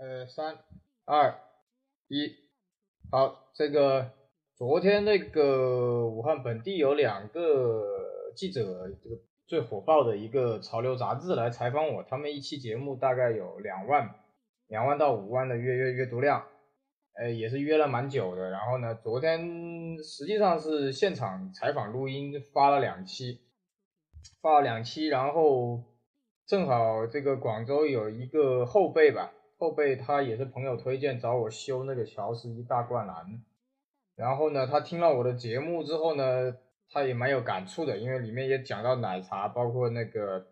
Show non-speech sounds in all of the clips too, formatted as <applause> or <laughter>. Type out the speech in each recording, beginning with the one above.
呃，三、二、一，好，这个昨天那个武汉本地有两个记者，这个最火爆的一个潮流杂志来采访我，他们一期节目大概有两万、两万到五万的阅阅阅读量，呃，也是约了蛮久的。然后呢，昨天实际上是现场采访录音发了两期，发了两期，然后正好这个广州有一个后辈吧。后辈他也是朋友推荐找我修那个乔十一大灌篮，然后呢，他听了我的节目之后呢，他也蛮有感触的，因为里面也讲到奶茶，包括那个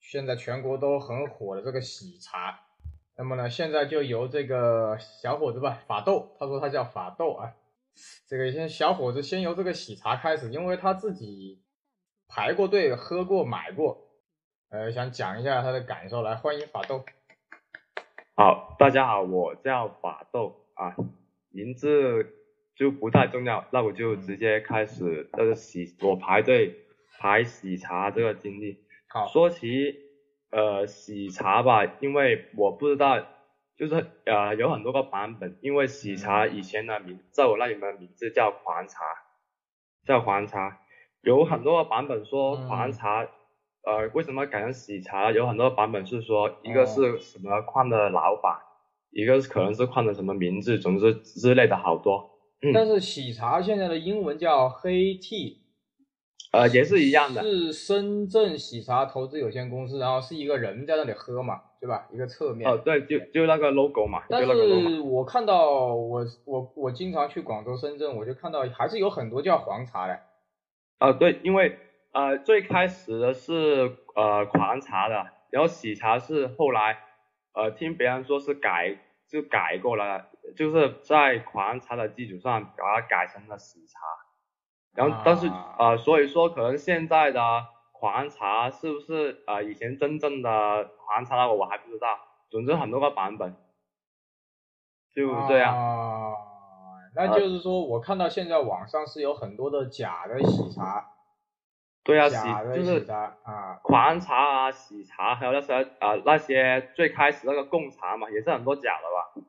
现在全国都很火的这个喜茶。那么呢，现在就由这个小伙子吧，法斗，他说他叫法斗啊，这个先小伙子先由这个喜茶开始，因为他自己排过队、喝过、买过，呃，想讲一下他的感受，来欢迎法斗。好，大家好，我叫法斗啊，名字就不太重要，那我就直接开始这个喜我排队排喜茶这个经历。好，说起呃喜茶吧，因为我不知道，就是呃有很多个版本，因为喜茶以前的名在我那里的名字叫黄茶，叫黄茶，有很多个版本说黄茶。呃，为什么改成喜茶？有很多版本是说，一个是什么矿的老板，一个是可能是矿的什么名字，总之之类的好多。但是喜茶现在的英文叫黑 T，呃，也是一样的。是深圳喜茶投资有限公司，然后是一个人在那里喝嘛，对吧？一个侧面。哦，对，就就那个 logo 嘛。但是我看到我我我经常去广州、深圳，我就看到还是有很多叫黄茶的。啊，对，因为。呃，最开始的是呃狂茶的，然后喜茶是后来呃听别人说是改就改过了，就是在狂茶的基础上把它改成了喜茶，然后但是呃所以说可能现在的狂茶是不是呃以前真正的狂茶我还不知道，总之很多个版本，就这样。啊，那就是说我看到现在网上是有很多的假的喜茶。对啊，喜就是啊，狂茶啊，喜茶，还有那些啊那些最开始那个贡茶嘛，也是很多假的吧？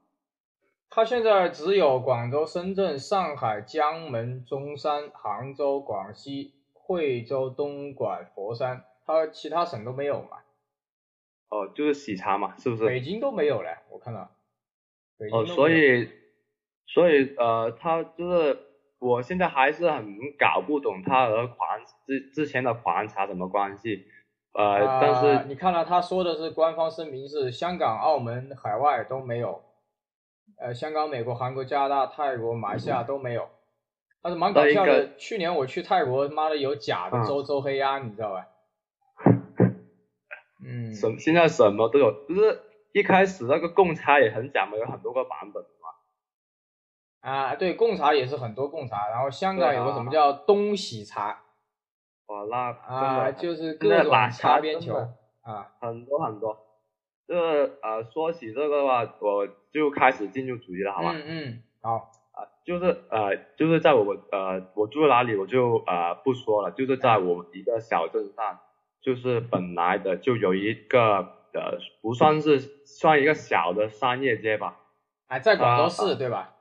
它现在只有广州、深圳、上海、江门、中山、杭州、广西、惠州、东莞、佛山，它其他省都没有嘛？哦，就是喜茶嘛，是不是？北京都没有嘞，我看到。哦，所以，所以呃，它就是。我现在还是很搞不懂他和狂之之前的狂茶什么关系，呃，但是你看了他说的是官方声明是香港、澳门、海外都没有，呃，香港、美国、韩国、加拿大、泰国、马来西亚都没有，但是蛮搞笑的。去年我去泰国，妈的有假的周周黑鸭，你知道吧？<laughs> 嗯，什现在什么都有，就是一开始那个贡差也很假嘛，有很多个版本。啊，对，贡茶也是很多贡茶，然后香港有个什么叫东喜茶，哇，那啊，就是各种擦边球啊，很多很多。这呃，说起这个的话，我就开始进入主题了，好吧？嗯嗯，好啊，就是呃，就是在我呃，我住哪里我就呃不说了，就是在我们一个小镇上，就是本来的就有一个呃，不算是算一个小的商业街吧，哎，在广州市对吧？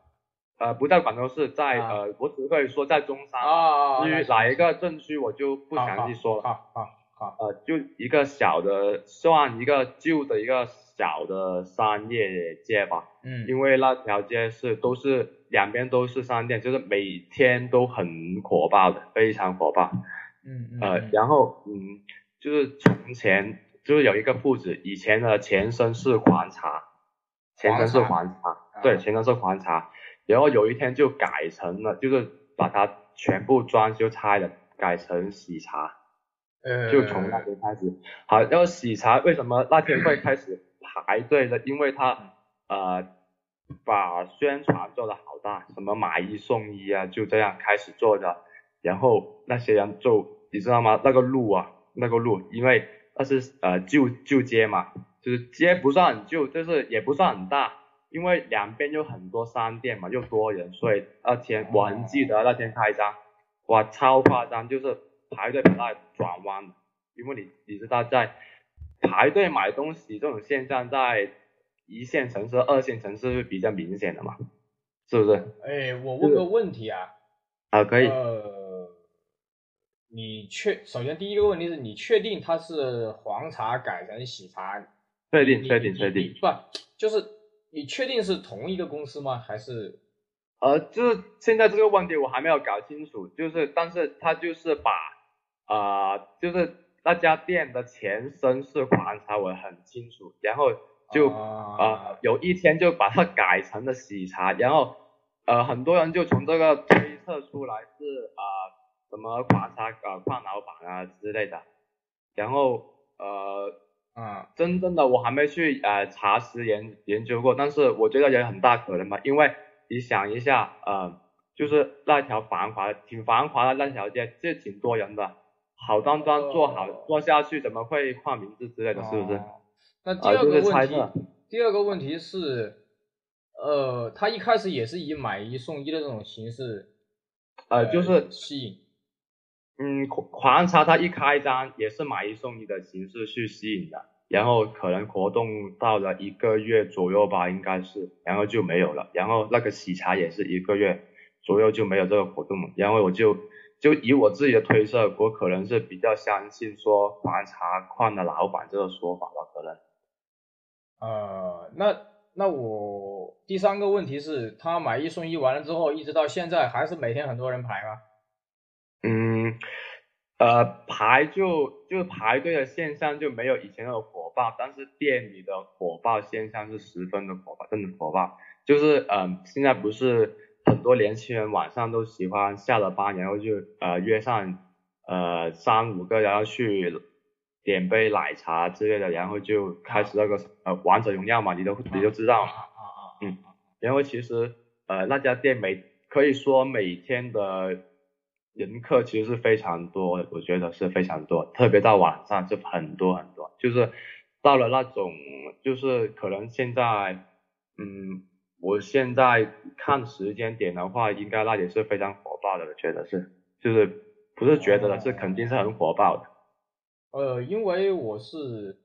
呃，不在广州市，在呃，我只可以说在中山。啊至于哪一个镇区，我就不详细说了。好好好。呃，就一个小的，算一个旧的一个小的商业街吧。嗯。因为那条街是都是两边都是商店，就是每天都很火爆的，非常火爆。嗯嗯。呃，然后嗯，就是从前就是有一个铺子，以前的前身是黄茶，前身是黄茶，对，前身是黄茶。然后有一天就改成了，就是把它全部装修拆了，改成喜茶，就从那天开始。好，然后喜茶为什么那天会开始排队呢？因为他呃把宣传做的好大，什么买一送一啊，就这样开始做的。然后那些人就你知道吗？那个路啊，那个路，因为那是呃旧旧街嘛，就是街不算很旧，就是也不算很大。因为两边有很多商店嘛，又多人，所以那天我很记得那天开张，哇，超夸张，就是排队排到转弯。因为你你知道在排队买东西这种现象在一线城市、二线城市是比较明显的嘛，是不是？哎，我问个问题啊。啊，可以。呃，你确首先第一个问题是你确定它是黄茶改成喜茶？确定，确定，确定。不，就是你确定是同一个公司吗？还是？呃，就是现在这个问题我还没有搞清楚，就是但是他就是把啊，就是那家店的前身是黄茶，我很清楚，然后就啊有一天就把它改成了喜茶，然后呃很多人就从这个推测出来是啊什么黄茶呃矿老板啊之类的，然后呃啊真正的我还没去呃查实研研究过，但是我觉得也很大可能吧，因为。你想一下，呃，就是那条繁华、挺繁华的那条街，这挺多人的，好端端做好做下去，怎么会换名字之类的，是不是？那第二个问题，第二个问题是，呃，他一开始也是以买一送一的这种形式，呃，就是吸引。嗯，黄茶它一开张也是买一送一的形式去吸引的。然后可能活动到了一个月左右吧，应该是，然后就没有了。然后那个喜茶也是一个月左右就没有这个活动了。然后我就就以我自己的推测，我可能是比较相信说黄茶矿的老板这个说法吧，可能。呃，那那我第三个问题是，他买一送一完了之后，一直到现在还是每天很多人排吗？嗯。呃，排就就排队的现象就没有以前那么火爆，但是店里的火爆现象是十分的火爆，真的火爆。就是嗯，现在不是很多年轻人晚上都喜欢下了班，然后就呃约上呃三五个，然后去点杯奶茶之类的，然后就开始那个呃王者荣耀嘛，你都你都知道。啊啊啊。嗯。然后其实呃那家店每可以说每天的。人客其实是非常多，我觉得是非常多，特别到晚上就很多很多，就是到了那种，就是可能现在，嗯，我现在看时间点的话，应该那里是非常火爆的，我觉得是，就是不是觉得的，是肯定是很火爆的。呃，因为我是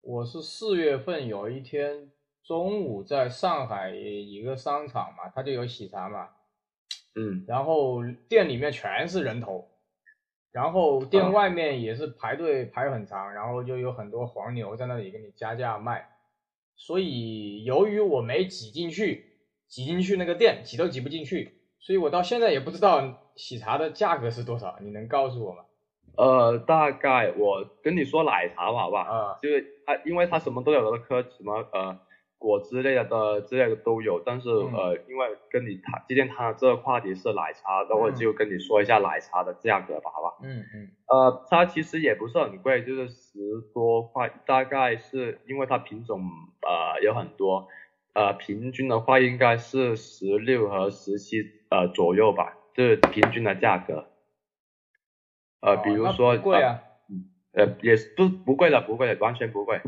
我是四月份有一天中午在上海一个商场嘛，它就有喜茶嘛。嗯，然后店里面全是人头，然后店外面也是排队排很长，然后就有很多黄牛在那里给你加价卖，所以由于我没挤进去，挤进去那个店挤都挤不进去，所以我到现在也不知道喜茶的价格是多少，你能告诉我吗？呃，大概我跟你说奶茶吧，好吧？啊，就是它，因为它什么都有的喝什么呃。果之类的之类的都有，但是呃，因为跟你谈今天谈的这个话题是奶茶，那我就跟你说一下奶茶的价格吧，好吧？嗯嗯。呃，它其实也不是很贵，就是十多块，大概是因为它品种呃有很多，呃，平均的话应该是十六和十七呃左右吧，就是平均的价格。呃，比如说。贵啊。呃，也是不不贵的，不贵的，完全不贵。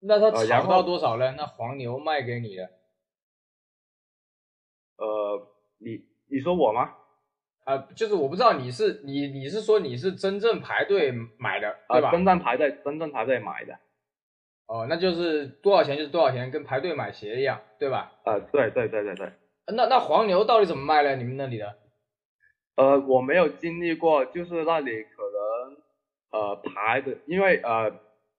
那他炒到多少呢？那黄牛卖给你的？呃，你你说我吗？啊，就是我不知道你是你你是说你是真正排队买的对吧？真正排队真正排队买的。哦，那就是多少钱就是多少钱，跟排队买鞋一样，对吧？啊，对对对对对。那那黄牛到底怎么卖呢？你们那里的？呃，我没有经历过，就是那里可能呃排的，因为呃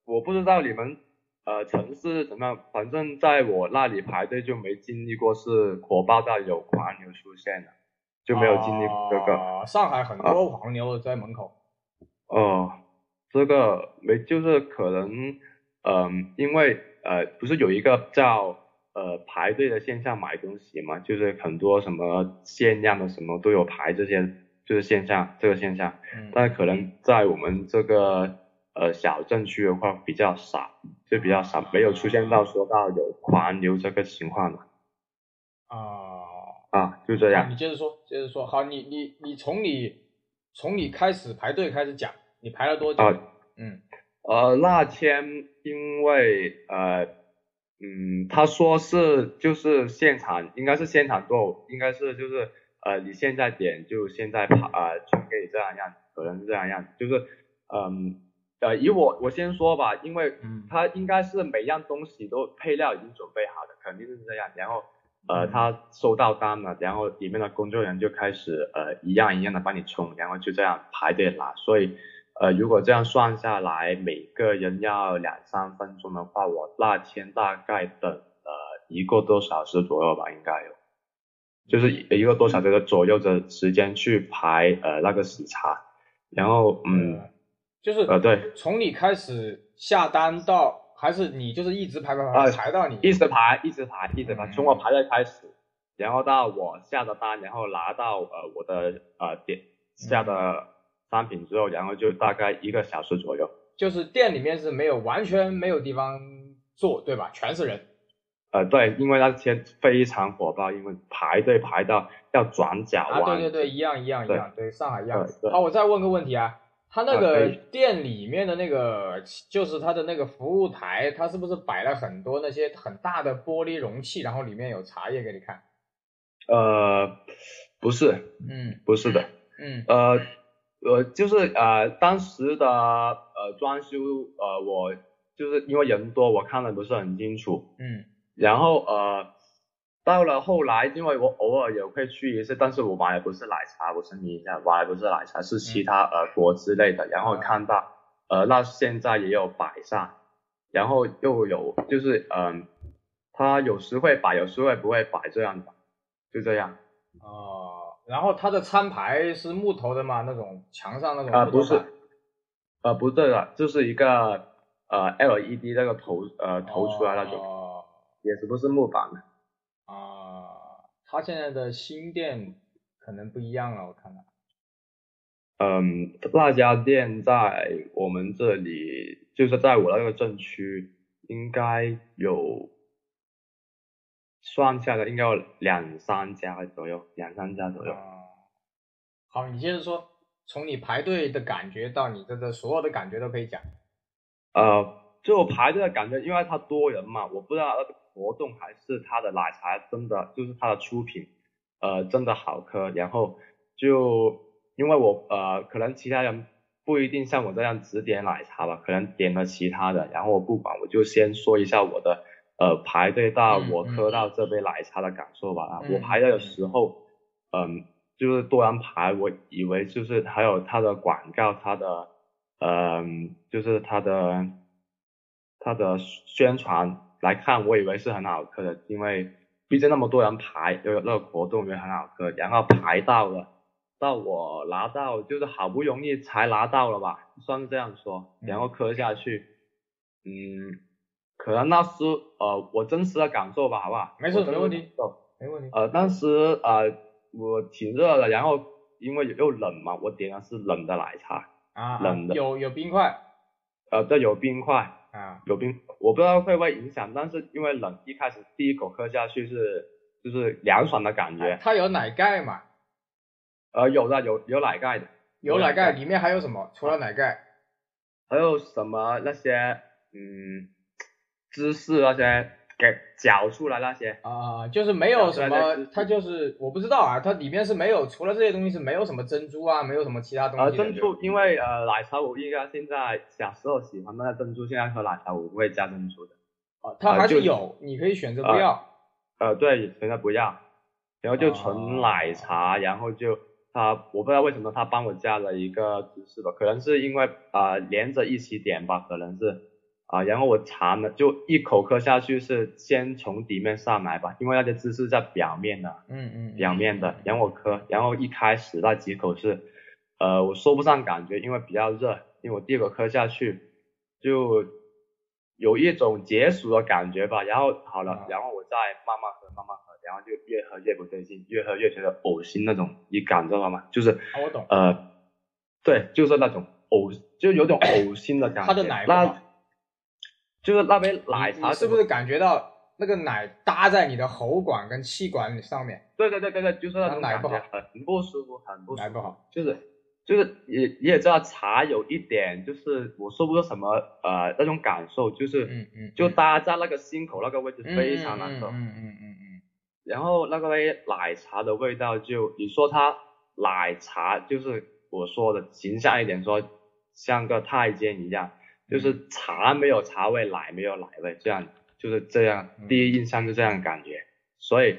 我不知道你们。呃，城市怎么样？反正在我那里排队就没经历过是火爆到有黄牛出现的，就没有经历过这个。上海很多黄牛在门口。哦，这个没，就是可能，嗯，因为呃，不是有一个叫呃排队的现象买东西嘛，就是很多什么限量的什么都有排这些，就是现象这个现象。嗯。但是可能在我们这个。呃，小镇区的话比较少，就比较少，没有出现到说到有狂牛这个情况的。啊啊，就这样。你接着说，接着说。好，你你你从你从你开始排队开始讲，你排了多久？嗯。呃，那天因为呃嗯，他说是就是现场，应该是现场做，应该是就是呃你现在点就现在排，呃，就给你这样样，可能是这样样，就是嗯。呃，以我我先说吧，因为嗯它应该是每样东西都配料已经准备好的，肯定是这样。然后呃，嗯他收到单了，然后里面的工作人员就开始呃一样一样的帮你冲，然后就这样排队拿。所以呃，如果这样算下来，每个人要两三分钟的话，我那天大概等了一个多小时左右吧，应该有，就是一个多小时的左右的时间去排呃那个喜茶。然后嗯。呃就是呃对，从你开始下单到，还是你就是一直排排排啊排到你一直排，一直排，一直排，嗯从我排队开始，然后到我下的单，然后拿到呃我的呃点下的商品之后，然后就大概一个小时左右。就是店里面是没有完全没有地方坐，对吧？全是人。呃，对，因为那天非常火爆，因为排队排到要转角啊，对对对，一样一样一样，对，上海一样好，我再问个问题啊，他那个店里面的那个，就是他的那个服务台，他是不是摆了很多那些很大的玻璃容器，然后里面有茶叶给你看？呃，不是，嗯不是的，嗯呃，呃，就是呃当时的呃装修，呃我就是因为人多，我看的不是很清楚。嗯然后呃，到了后来，因为我偶尔也会去一次，但是我买的不是奶茶，我声明一下，买的不是奶茶，是其他呃果之类的。然后看到呃，那现在也有摆上，然后又有就是嗯、它有时会摆，有时会不会摆这样的，就这样。哦，然后它的餐牌是木头的吗？那种墙上那种啊、不是木头板，呃，不对了，就是一个呃 LED 那个投呃投出来那种，哦也是不是木板的。啊，他现在的新店可能不一样了，我看到。嗯，那家店在我们这里，就是在我那个镇区，应该有算下来应该有两三家左右，两三家左右。哦，好，你接着说，从你排队的感觉到你这个所有的感觉都可以讲。呃，就排队的感觉，因为它多人嘛，我不知道那个活动还是它的奶茶真的就是它的出品，呃，真的好喝。然后就因为我呃，可能其他人不一定像我这样只点奶茶吧，可能点了其他的，然后我不管，我就先说一下我的呃排队到嗯我喝到这杯奶茶的感受吧。啊嗯我排队的时候，嗯，就是多人排，我以为就是还有它的广告，它的嗯，就是它的它的宣传来看，我以为是很好喝的，因为毕竟那么多人排，又有那个活动也很好喝，然后排到了，到我拿到就是好不容易才拿到了吧，算是这样说，然后喝下去，嗯，可能那是呃我真实的感受吧，好不好？没事没问题的感受没问题。呃，当时呃我挺热的，然后因为又冷嘛，我点的是冷的奶茶，啊，啊冷的有有冰块呃，对，有冰块，啊，有冰，我不知道会不会影响，但是因为冷，一开始第一口喝下去是就是凉爽的感觉，它有奶盖嘛？呃，有的有有奶盖的，有奶盖，里面还有什么？除了奶盖，还有什么那些嗯芝士那些给搅出来那些，啊，就是没有什么，对它就是我不知道啊，它里面是没有，除了这些东西是没有什么珍珠啊，没有什么其他东西呃，珍珠，因为呃奶茶我应该现在小时候喜欢那个珍珠，现在喝奶茶我不会加珍珠的，啊，它还是有，你可以选择不呃要。呃，对，选择不要，然后就哦纯奶茶，然后就他我不知道为什么他帮我加了一个芝士吧，可能是因为啊、呃连着一起点吧，可能是啊、然后我尝了，就一口喝下去是先从底面上来吧，因为那些汁是在表面的，嗯嗯。表面的，然后我喝，然后一开始那几口是呃我说不上感觉，因为比较热，因为我第一口喝下去就有一种解暑的感觉吧，然后好了啊，然后我再慢慢喝，慢慢喝，然后就越喝越不对劲，越喝越觉得恶心那种，你感知到吗？就是啊，我懂。呃，对，就是那种呕，就有种呕心的感觉。它的奶就是那杯奶茶你你是不是感觉到那个奶搭在你的喉管跟气管上面？对对对对对，就是那种感觉，很不舒服，很不舒服。奶不好，就是就是也你也知道茶有一点就是我说不出什么呃那种感受，就是、嗯嗯，就搭在那个心口那个位置嗯非常难受。嗯嗯嗯嗯然后那个杯奶茶的味道就你说它奶茶就是我说的形象一点说像个太监一样，就是茶没有茶味，奶没有奶味，这样就是这样，第一印象就这样感觉。所以，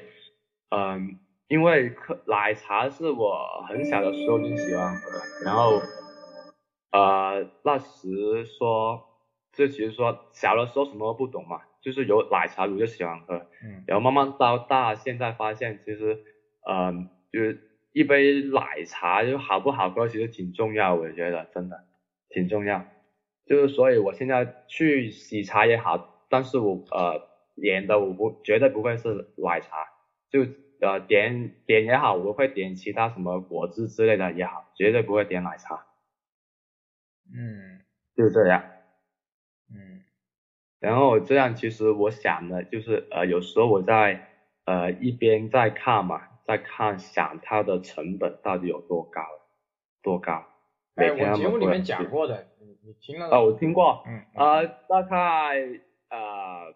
嗯，因为喝奶茶是我很小的时候就喜欢喝，然后，呃，那时说，就其实说小的时候什么都不懂嘛，就是有奶茶我就喜欢喝，嗯，然后慢慢到大，现在发现其实，嗯，就是一杯奶茶就好不好喝，其实挺重要，我觉得真的挺重要。就是所以我现在去喜茶也好，但是我呃点的我不绝对不会是奶茶，就呃点点也好，我会点其他什么果汁之类的也好，绝对不会点奶茶。嗯，就这样。嗯，然后这样其实我想的就是呃有时候我在呃一边在看嘛，在看想它的成本到底有多高，多高。哎，我节目里面讲过的，你你听了？啊，我听过，嗯，呃，大概呃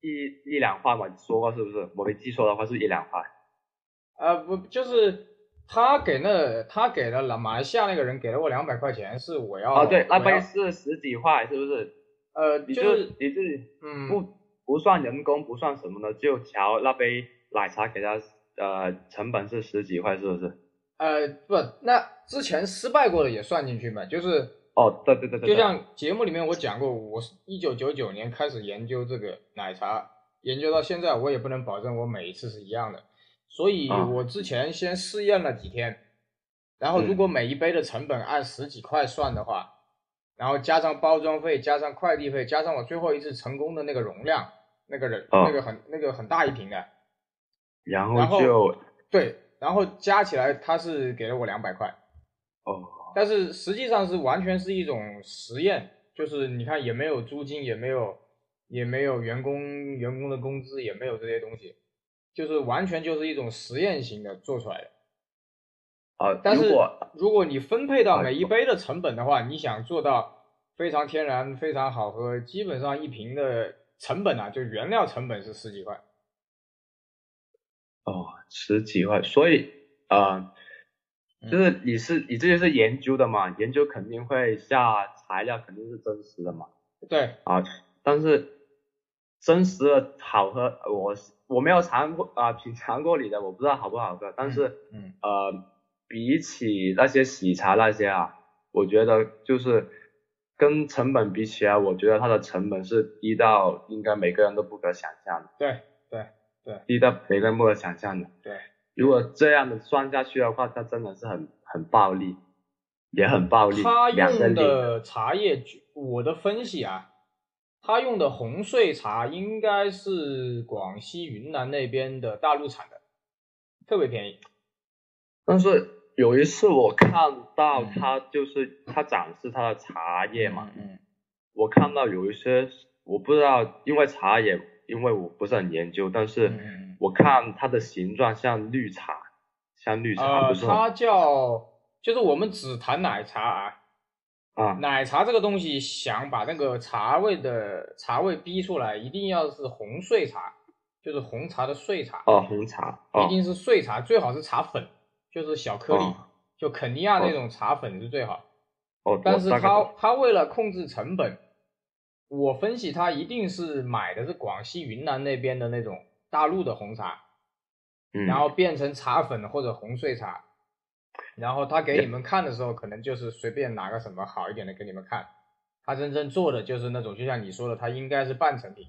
一一两块嘛，说过是不是？我没记错的话是一两块。呃，不，就是他给那他给了马来西亚那个人给了我两百块钱，是我要哦，对，那杯是十几块，是不是？呃，你就就是你自己嗯，不不算人工，不算什么的，就调那杯奶茶给他呃成本是十几块，是不是？呃，不，那之前失败过的也算进去嘛，就是哦，对对对对，就像节目里面我讲过，我是一九九九年开始研究这个奶茶，研究到现在，我也不能保证我每一次是一样的，所以啊。我之前先试验了几天，然后如嗯果每一杯的成本按十几块算的话，然后加上包装费，加上快递费，加上我最后一次成功的那个容量，那个人、啊。那个很那个很大一瓶的，然后就对，然后加起来他是给了我两百块。哦但是实际上是完全是一种实验，就是你看也没有租金，也没有也没有员工员工的工资，也没有这些东西，就是完全就是一种实验型的做出来的。啊，但是如果如果你分配到啊每一杯的成本的话，你想做到非常天然、非常好喝，基本上一瓶的成本啊，就原料成本是十几块。哦十几块，所以呃嗯就是你是你这就是研究的嘛，研究肯定会下材料肯定是真实的嘛。对，啊，但是真实的好喝，我我没有尝过啊、品尝过你的，我不知道好不好喝。但是、嗯呃，比起那些喜茶那些啊，我觉得就是跟成本比起来，我觉得它的成本是低到应该每个人都不可想象的，对对低到每个人不可想象的。对，如果这样的算下去的话，它真的是很很暴利，也很暴利。他用的茶叶，我的分析啊，他用的红穗茶应该是广西云南那边的大陆产的，特别便宜。但是有一次我看到嗯他就是他展示他的茶叶嘛，嗯我看到有一些我不知道，因为茶叶因为我不是很研究，但是我看它的形状像绿茶，像绿茶呃，它叫就是我们只谈奶茶啊，啊。奶茶这个东西想把那个茶味的茶味逼出来，一定要是红碎茶，就是红茶的碎茶，哦红茶一哦定是碎茶，最好是茶粉，就是小颗粒，哦。就肯尼亚那种茶粉是最好。哦，但是他他为了控制成本，我分析他一定是买的是广西云南那边的那种大陆的红茶，嗯。然后变成茶粉或者红碎茶，然后他给你们看的时候，可能就是随便拿个什么好一点的给你们看，他真正做的就是那种，就像你说的，他应该是半成品，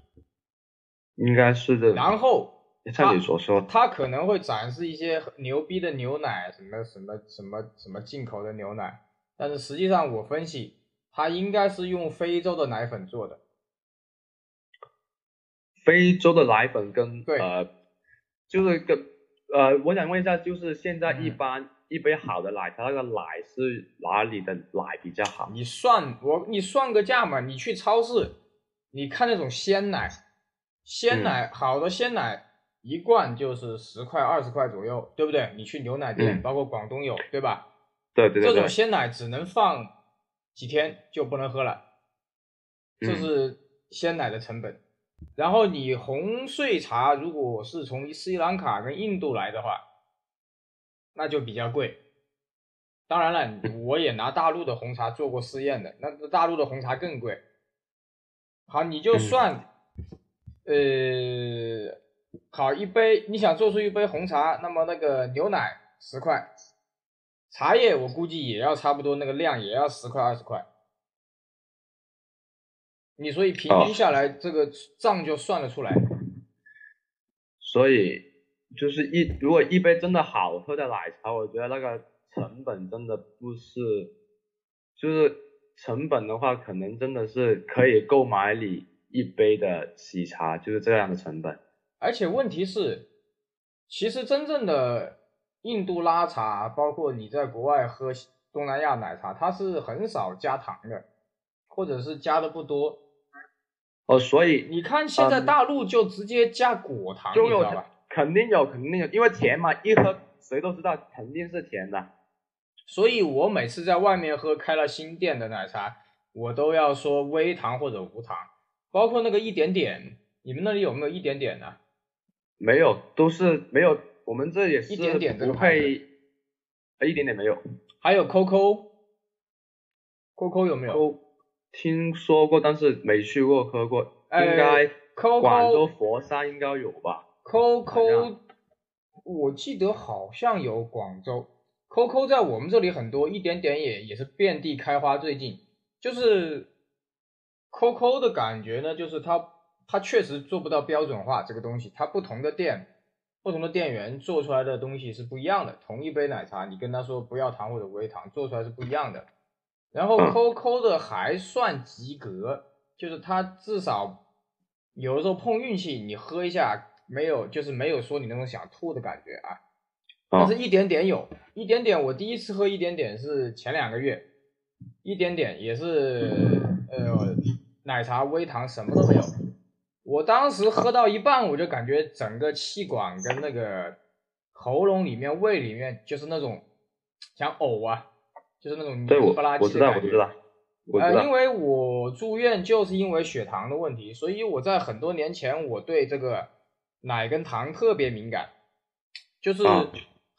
应该是的，然后像你所说，他可能会展示一些牛逼的牛奶，什么什么什么什么进口的牛奶，但是实际上我分析，他应该是用非洲的奶粉做的。非洲的奶粉跟对呃，就是跟呃，我想问一下，就是现在一嗯般、一杯好的奶它，那个奶是哪里的奶比较好？你算我，你算个价嘛，你去超市，你看那种鲜奶，鲜奶、好的鲜奶一罐就是十块二十块左右，对不对？你去牛奶店，嗯包括广东有，对吧？对对对对这种，鲜奶只能放几天就不能喝了，这嗯是鲜奶的成本。然后你红碎茶如果是从斯里兰卡跟印度来的话，那就比较贵。当然了，我也拿大陆的红茶做过试验的，那大陆的红茶更贵。好，你就算，呃，好一杯，你想做出一杯红茶，那么那个牛奶十块，茶叶我估计也要差不多那个量，也要十块二十块。你所以平均下来，这个账就算得出来。所以就是一如果一杯真的好喝的奶茶，我觉得那个成本真的不是，就是。成本的话，可能真的是可以购买你一杯的喜茶，就是这样的成本。而且问题是，其实真正的印度拉茶，包括你在国外喝东南亚奶茶，它是很少加糖的，或者是加的不多。哦，所以你看现在大陆就直接加果糖，你知道吧？肯定有，肯定有，因为甜嘛，一喝谁都知道肯定是甜的。所以我每次在外面喝开了新店的奶茶，我都要说微糖或者无糖，包括那个一点点，你们那里有没有一点点的？没有，都是没有，我们这也是一点点不会，一点点没有。还有 COCO，COCO 有没有？听说过，但是没去过喝过，应该广州佛山应该有吧？COCO，我记得好像有广州。COCO 在我们这里很多，一点点也也是遍地开花。最近就是 COCO 的感觉呢，就是它它确实做不到标准化这个东西，它不同的店、不同的店员做出来的东西是不一样的。同一杯奶茶，你跟他说不要糖或者微糖，做出来是不一样的。然后 COCO 的还算及格，就是它至少有的时候碰运气，你喝一下没有，就是没有说你那种想吐的感觉啊。但是一点点有一点点，我第一次喝一点点是前两个月，一点点也是呃奶茶微糖什么都没有，我当时喝到一半我就感觉整个气管跟那个喉咙里面胃里面就是那种想呕啊，就是那种黏不拉几的感觉。呃，因为我住院就是因为血糖的问题，所以我在很多年前我对这个奶跟糖特别敏感，就是。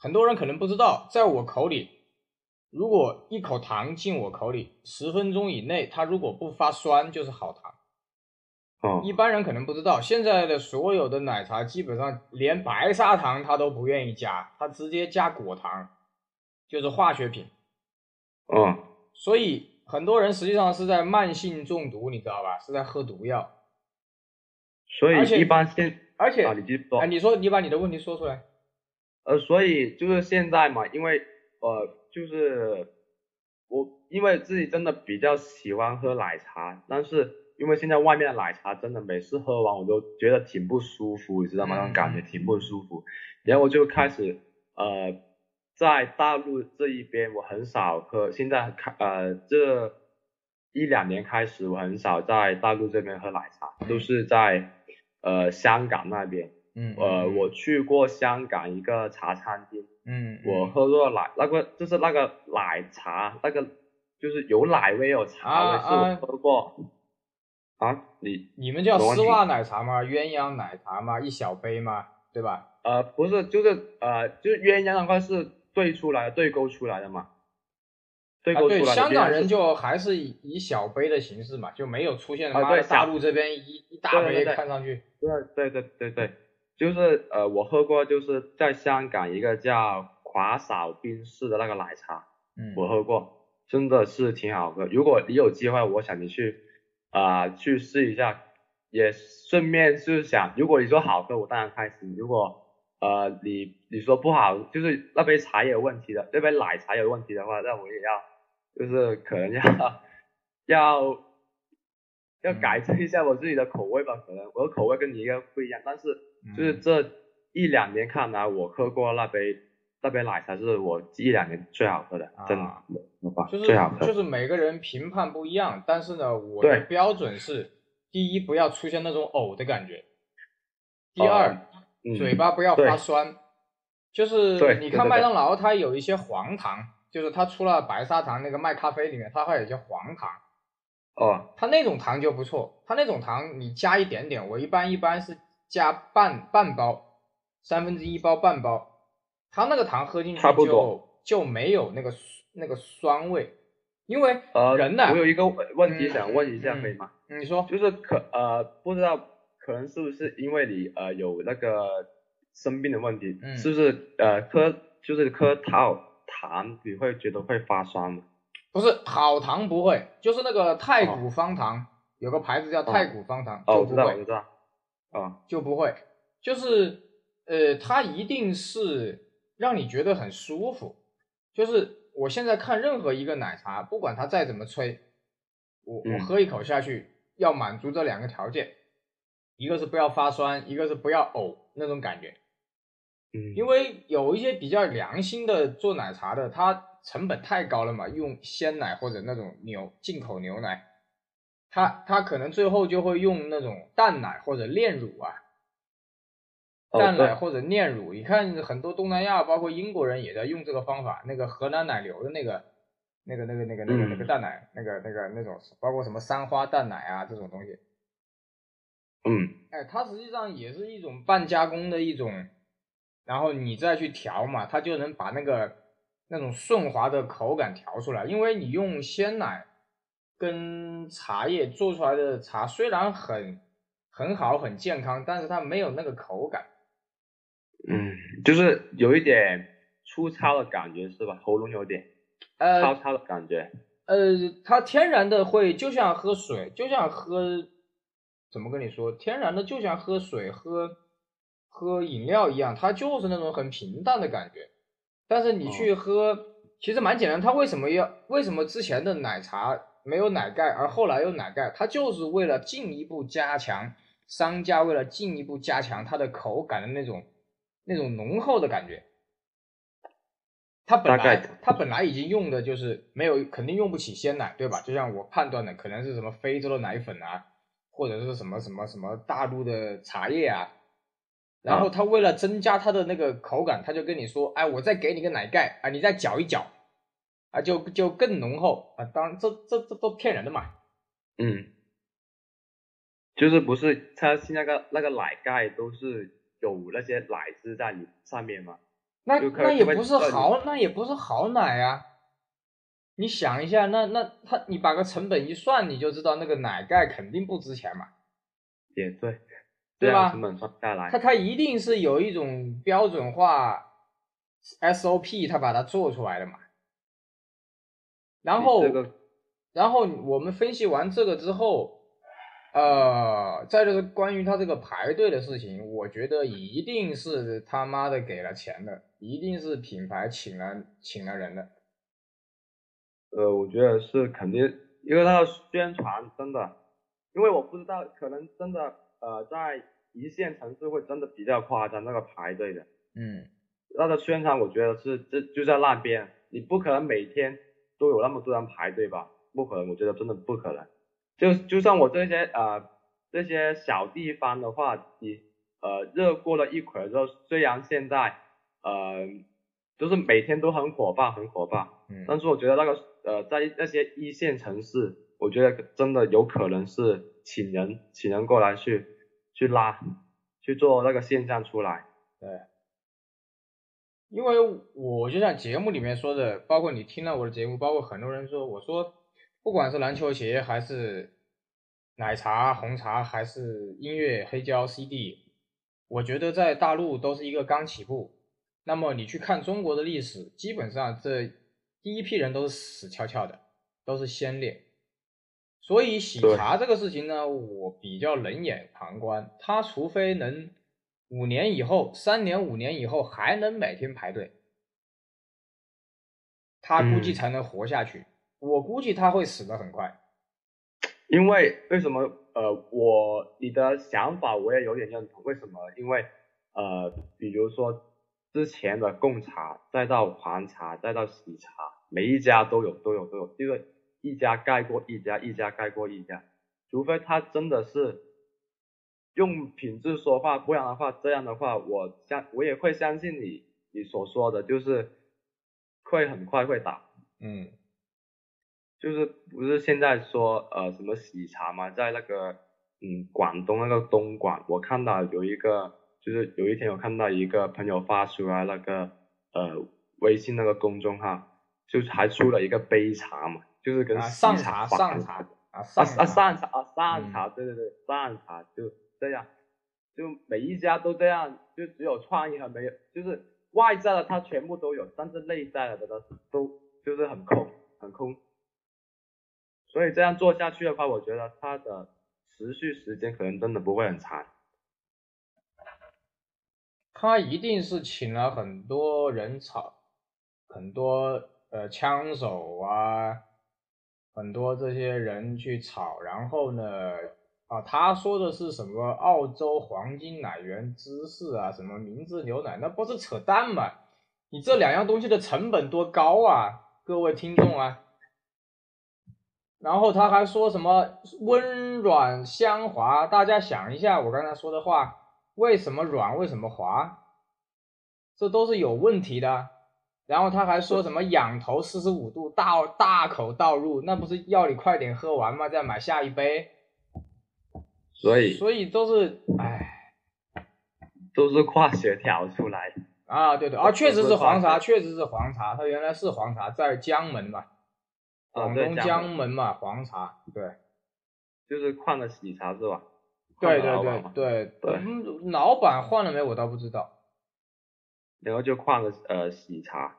很多人可能不知道，在我口里，如果一口糖进我口里，十分钟以内，它如果不发酸，就是好糖。哦，一般人可能不知道，现在的所有的奶茶基本上连白砂糖它都不愿意加，它直接加果糖，就是化学品。嗯，所以很多人实际上是在慢性中毒，你知道吧？是在喝毒药。所以一般现而且你继续说，哎，你说你把你的问题说出来。呃，所以就是现在嘛，因为呃，就是我因为自己真的比较喜欢喝奶茶，但是因为现在外面的奶茶真的每次喝完我都觉得挺不舒服，你知道吗？那种感觉挺不舒服。然后我就开始呃，在大陆这一边我很少喝，现在开呃这一两年开始我很少在大陆这边喝奶茶，都是在呃香港那边。嗯，呃，我去过香港一个茶餐厅，嗯，我喝过奶，那个就是那个奶茶，那个就是有奶味有茶味，是我喝过。啊，你你们叫丝袜奶茶吗？鸳鸯奶茶吗？一小杯吗？对吧？呃，不是，就是呃，就是鸳鸯的话是兑出来对勾出来的嘛。对对，香港人就还是以以小杯的形式嘛，就没有出现妈的大陆这边一一大杯看上去。对对对对对。就是呃，我喝过，就是在香港一个叫华嫂冰室的那个奶茶，嗯，我喝过，真的是挺好喝。如果你有机会，我想你去啊去试一下，也顺便就是想，如果你说好喝，我当然开心；如果呃你你说不好，就是那杯茶有问题的，那杯奶茶有问题的话，那我也要就是可能要要要改正一下我自己的口味吧，可能我的口味跟你应该不一样，但是。就是这一两年看来，我喝过那杯那杯奶茶是我一两年最好喝的，真的，就是最好喝。就是每个人评判不一样，但是呢，我的标准是：第一，不要出现那种呕的感觉；第二，嘴巴不要发酸。就是你看麦当劳，它有一些黄糖，就是它除了白砂糖，那个麦咖啡里面它还有一些黄糖。哦。它那种糖就不错，它那种糖你加一点点，我一般一般是。加半半包，三分之一包半包，它那个糖喝进去就就没有那个那个酸味，因为呃，人呢我有一个问问题嗯想问一下，嗯可以吗？你说就是可呃不知道可能是不是因为你呃有那个生病的问题，嗯是不是呃喝就是喝糖糖你会觉得会发酸吗？不是好糖不会，就是那个太古方糖，有个牌子叫太古方糖，哦，我知道，我知道。哦，就不会，就是呃，它一定是让你觉得很舒服。就是我现在看任何一个奶茶，不管它再怎么吹，我我嗯喝一口下去，要满足这两个条件，一个是不要发酸，一个是不要呕那种感觉。嗯，因为有一些比较良心的做奶茶的，它成本太高了嘛，用鲜奶或者那种牛进口牛奶，它它可能最后就会用那种淡奶或者炼乳啊，淡奶或者炼乳。你看很多东南亚，包括英国人也在用这个方法，那个河南奶牛的那个。那个、那个、那个、那个、那个嗯淡奶，那个、那个、那种，包括什么三花淡奶啊这种东西，嗯哎，它实际上也是一种半加工的一种，然后你再去调嘛，它就能把那个那种顺滑的口感调出来。因为你用鲜奶跟茶叶做出来的茶虽然很很好很健康，但是它没有那个口感。嗯，就是有一点粗糙的感觉是吧？喉咙有点糙呃糙的感觉。呃，它天然的会就像喝水，就像喝怎么跟你说，天然的就像喝水喝喝饮料一样，它就是那种很平淡的感觉。但是你去喝，其实蛮简单。它为什么要为什么之前的奶茶没有奶盖，而后来有奶盖？它就是为了进一步加强商家为了进一步加强它的口感的那种那种浓厚的感觉。它本来概它本来已经用的就是没有，肯定用不起鲜奶，对吧？就像我判断的，可能是什么非洲的奶粉啊，或者是什么什么什么大陆的茶叶啊。然后他为了增加它的那个口感，他就跟你说，哎，我再给你个奶盖啊，你再搅一搅，啊，就就更浓厚啊。当然这这这都骗人的嘛。嗯，就是不是他现在那个那个奶盖都是有那些奶汁在里上面吗？那那也不是好，那也不是好奶啊。你想一下，那那他你把个成本一算，你就知道那个奶盖肯定不值钱嘛。也对，对吧这样成本算下来它，它一定是有一种标准化 SOP，他把它做出来的嘛。然后，这个然后我们分析完这个之后，呃，再就是关于他这个排队的事情，我觉得一定是他妈的给了钱的，一定是品牌请了请了人的。呃，我觉得是肯定，因为它的宣传真的，因为我不知道，可能真的呃，在一线城市会真的比较夸张那个排队的，嗯，那个宣传我觉得是这就在那边，你不可能每天都有那么多人排队吧？不可能，我觉得真的不可能。就就像我这些呃这些小地方的话，你呃热过了一会儿之后，虽然现在呃就是每天都很火爆很火爆，嗯但是我觉得那个呃在那些一线城市，我觉得真的有可能是请人请人过来去去拉去做那个现象出来。对，因为我就像节目里面说的，包括你听了我的节目，包括很多人说，我说不管是篮球鞋还是奶茶、红茶，还是音乐、黑胶、CD，我觉得在大陆都是一个刚起步。那么你去看中国的历史，基本上这第一批人都是死翘翘的，都是先烈。所以喜茶这个事情呢，我比较冷眼旁观。他除非能五年以后、三年、五年以后还能每天排队，他估计嗯才能活下去。我估计他会死得很快。因为为什么呃我你的想法我也有点认同，为什么？因为呃比如说之前的贡茶，再到黄茶，再到喜茶，每一家都有都有都有，这个一家盖过一家，一家盖过一家，除非他真的是用品质说话，不然的话这样的话，我相我也会相信你你所说的，就是会很快会倒。嗯。就是不是现在说呃什么喜茶嘛，在那个嗯广东那个东莞，我看到有一个，就是有一天我看到一个朋友发出来那个呃微信那个公众号，就是还出了一个杯茶嘛，就是跟上茶上茶啊啊啊上茶啊上茶，对对对上茶就这样，就每一家都这样，就只有创意还没有，就是外在的它全部都有，但是内在的都都就是很空很空，所以这样做下去的话，我觉得它的持续时间可能真的不会很长。他一定是请了很多人炒，很多呃枪手啊，很多这些人去炒，然后呢，啊，他说的是什么澳洲黄金奶源芝士啊，什么明治牛奶，那不是扯淡吗？你这两样东西的成本多高啊，各位听众啊。然后他还说什么温软香滑，大家想一下我刚才说的话。为什么软？为什么滑？这都是有问题的。然后他还说什么仰头四十五度倒大口倒入，那不是要你快点喝完吗？再买下一杯。所以所以都是唉，都是化学调出来啊，对对啊，确实是黄茶，确实是黄茶，它原来是黄茶，在江门嘛，广东江门嘛，黄茶，对，就是换了喜茶是吧？对对对对对，嗯，老板换了没？我倒不知道。然后就换了呃喜茶，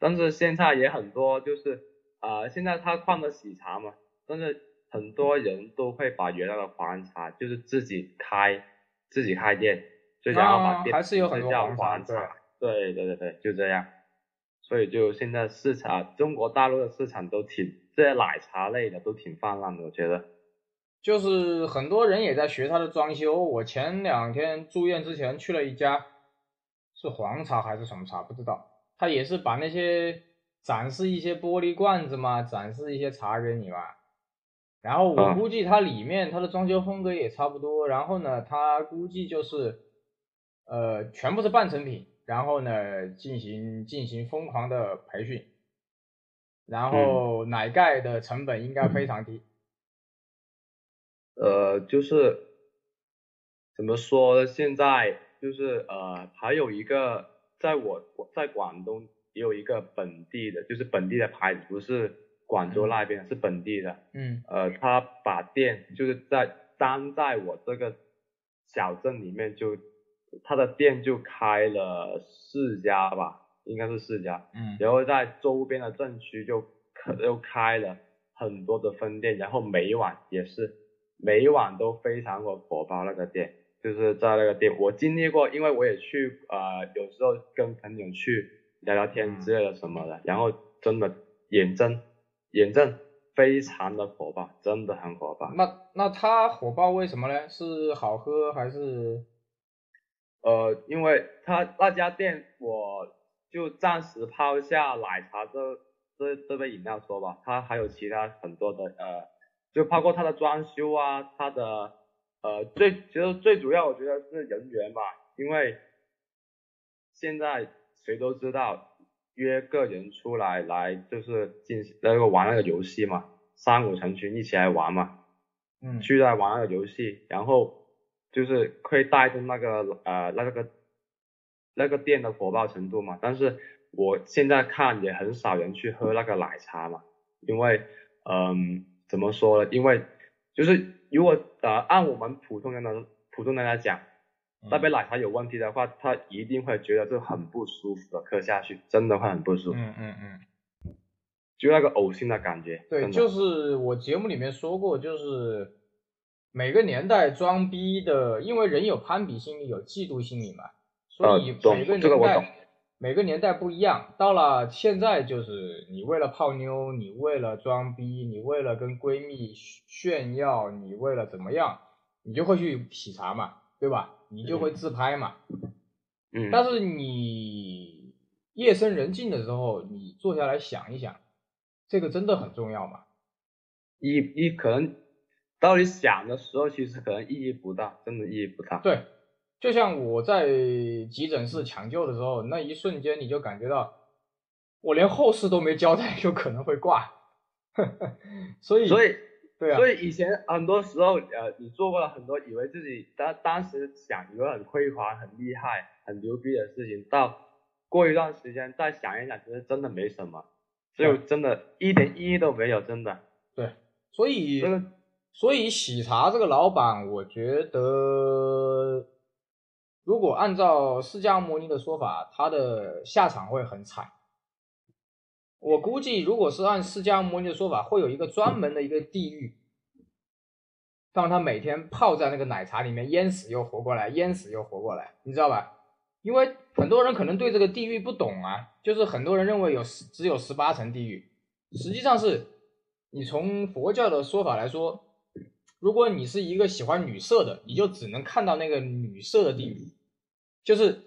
但是现在也很多就是啊，现在他换了喜茶嘛，但是很多人都会把原来的黄茶就是自己开自己开店，就想要把店叫黄茶。对对对对，就这样。所以就现在市场，中国大陆的市场都挺这些奶茶类的都挺泛滥的，我觉得。就是很多人也在学他的装修。我前两天住院之前去了一家，是黄茶还是什么茶不知道。他也是把那些展示一些玻璃罐子嘛，展示一些茶给你嘛。然后我估计它里面它的装修风格也差不多。然后呢，它估计就是呃全部是半成品，然后呢进行进行疯狂的培训，然后奶盖的成本应该非常低。呃，就是怎么说呢？现在就是呃，还有一个，在我在广东也有一个本地的，就是本地的牌子，不是广州那边，是本地的。嗯。呃，他把店就是在单在我这个小镇里面，就他的店就开了四家吧，应该是四家。嗯。然后在周边的镇区就又开了很多的分店，然后每晚也是。每晚都非常的火爆，那个店就是在那个店，我经历过，因为我也去呃，有时候跟朋友去聊聊天之类的什么的，然后真的眼睁眼睁非常的火爆，真的很火爆。那那它火爆为什么呢？是好喝还是？呃，因为它那家店，我就暂时抛下奶茶这这这杯饮料说吧，它还有其他很多的呃。就包括它的装修啊，它的呃最其实最主要我觉得是人员吧，因为现在谁都知道约个人出来来就是进行那个玩那个游戏嘛，三五成群一起来玩嘛，嗯，去来玩那个游戏，然后就是会带动那个呃那个那个店的火爆程度嘛，但是我现在看也很少人去喝那个奶茶嘛，因为嗯。怎么说呢？因为就是如果呃按我们普通人的普通人来讲，那杯奶茶有问题的话，他一定会觉得这很不舒服的，喝下去真的会很不舒服。嗯嗯嗯，就那个呕心的感觉。对，就是我节目里面说过，就是每个年代装逼的，因为人有攀比心理，有嫉妒心理嘛，所以每个年代。每个年代不一样，到了现在就是你为了泡妞，你为了装逼，你为了跟闺蜜炫耀，你为了怎么样，你就会去喜茶嘛，对吧？你就会自拍嘛。嗯。但是你夜深人静的时候，你坐下来想一想，这个真的很重要吗？意意可能到你想的时候，其实可能意义不大，真的意义不大。对。就像我在急诊室抢救的时候，那一瞬间你就感觉到，我连后事都没交代就可能会挂，所以所以对啊，所以以前很多时候呃，你做过了很多以为自己当当时想以为很辉煌、很厉害、很牛逼的事情，到过一段时间再想一想，其实真的没什么，就真的一点意义都没有，真的。对，所以所以喜茶这个老板，我觉得如果按照释迦牟尼的说法，他的下场会很惨。我估计，如果是按释迦牟尼的说法，会有一个专门的一个地狱，让他每天泡在那个奶茶里面淹死又活过来，淹死又活过来，你知道吧？因为很多人可能对这个地狱不懂啊，就是很多人认为有十只有十八层地狱，实际上是，你从佛教的说法来说，如果你是一个喜欢女色的，你就只能看到那个女色的地狱，就是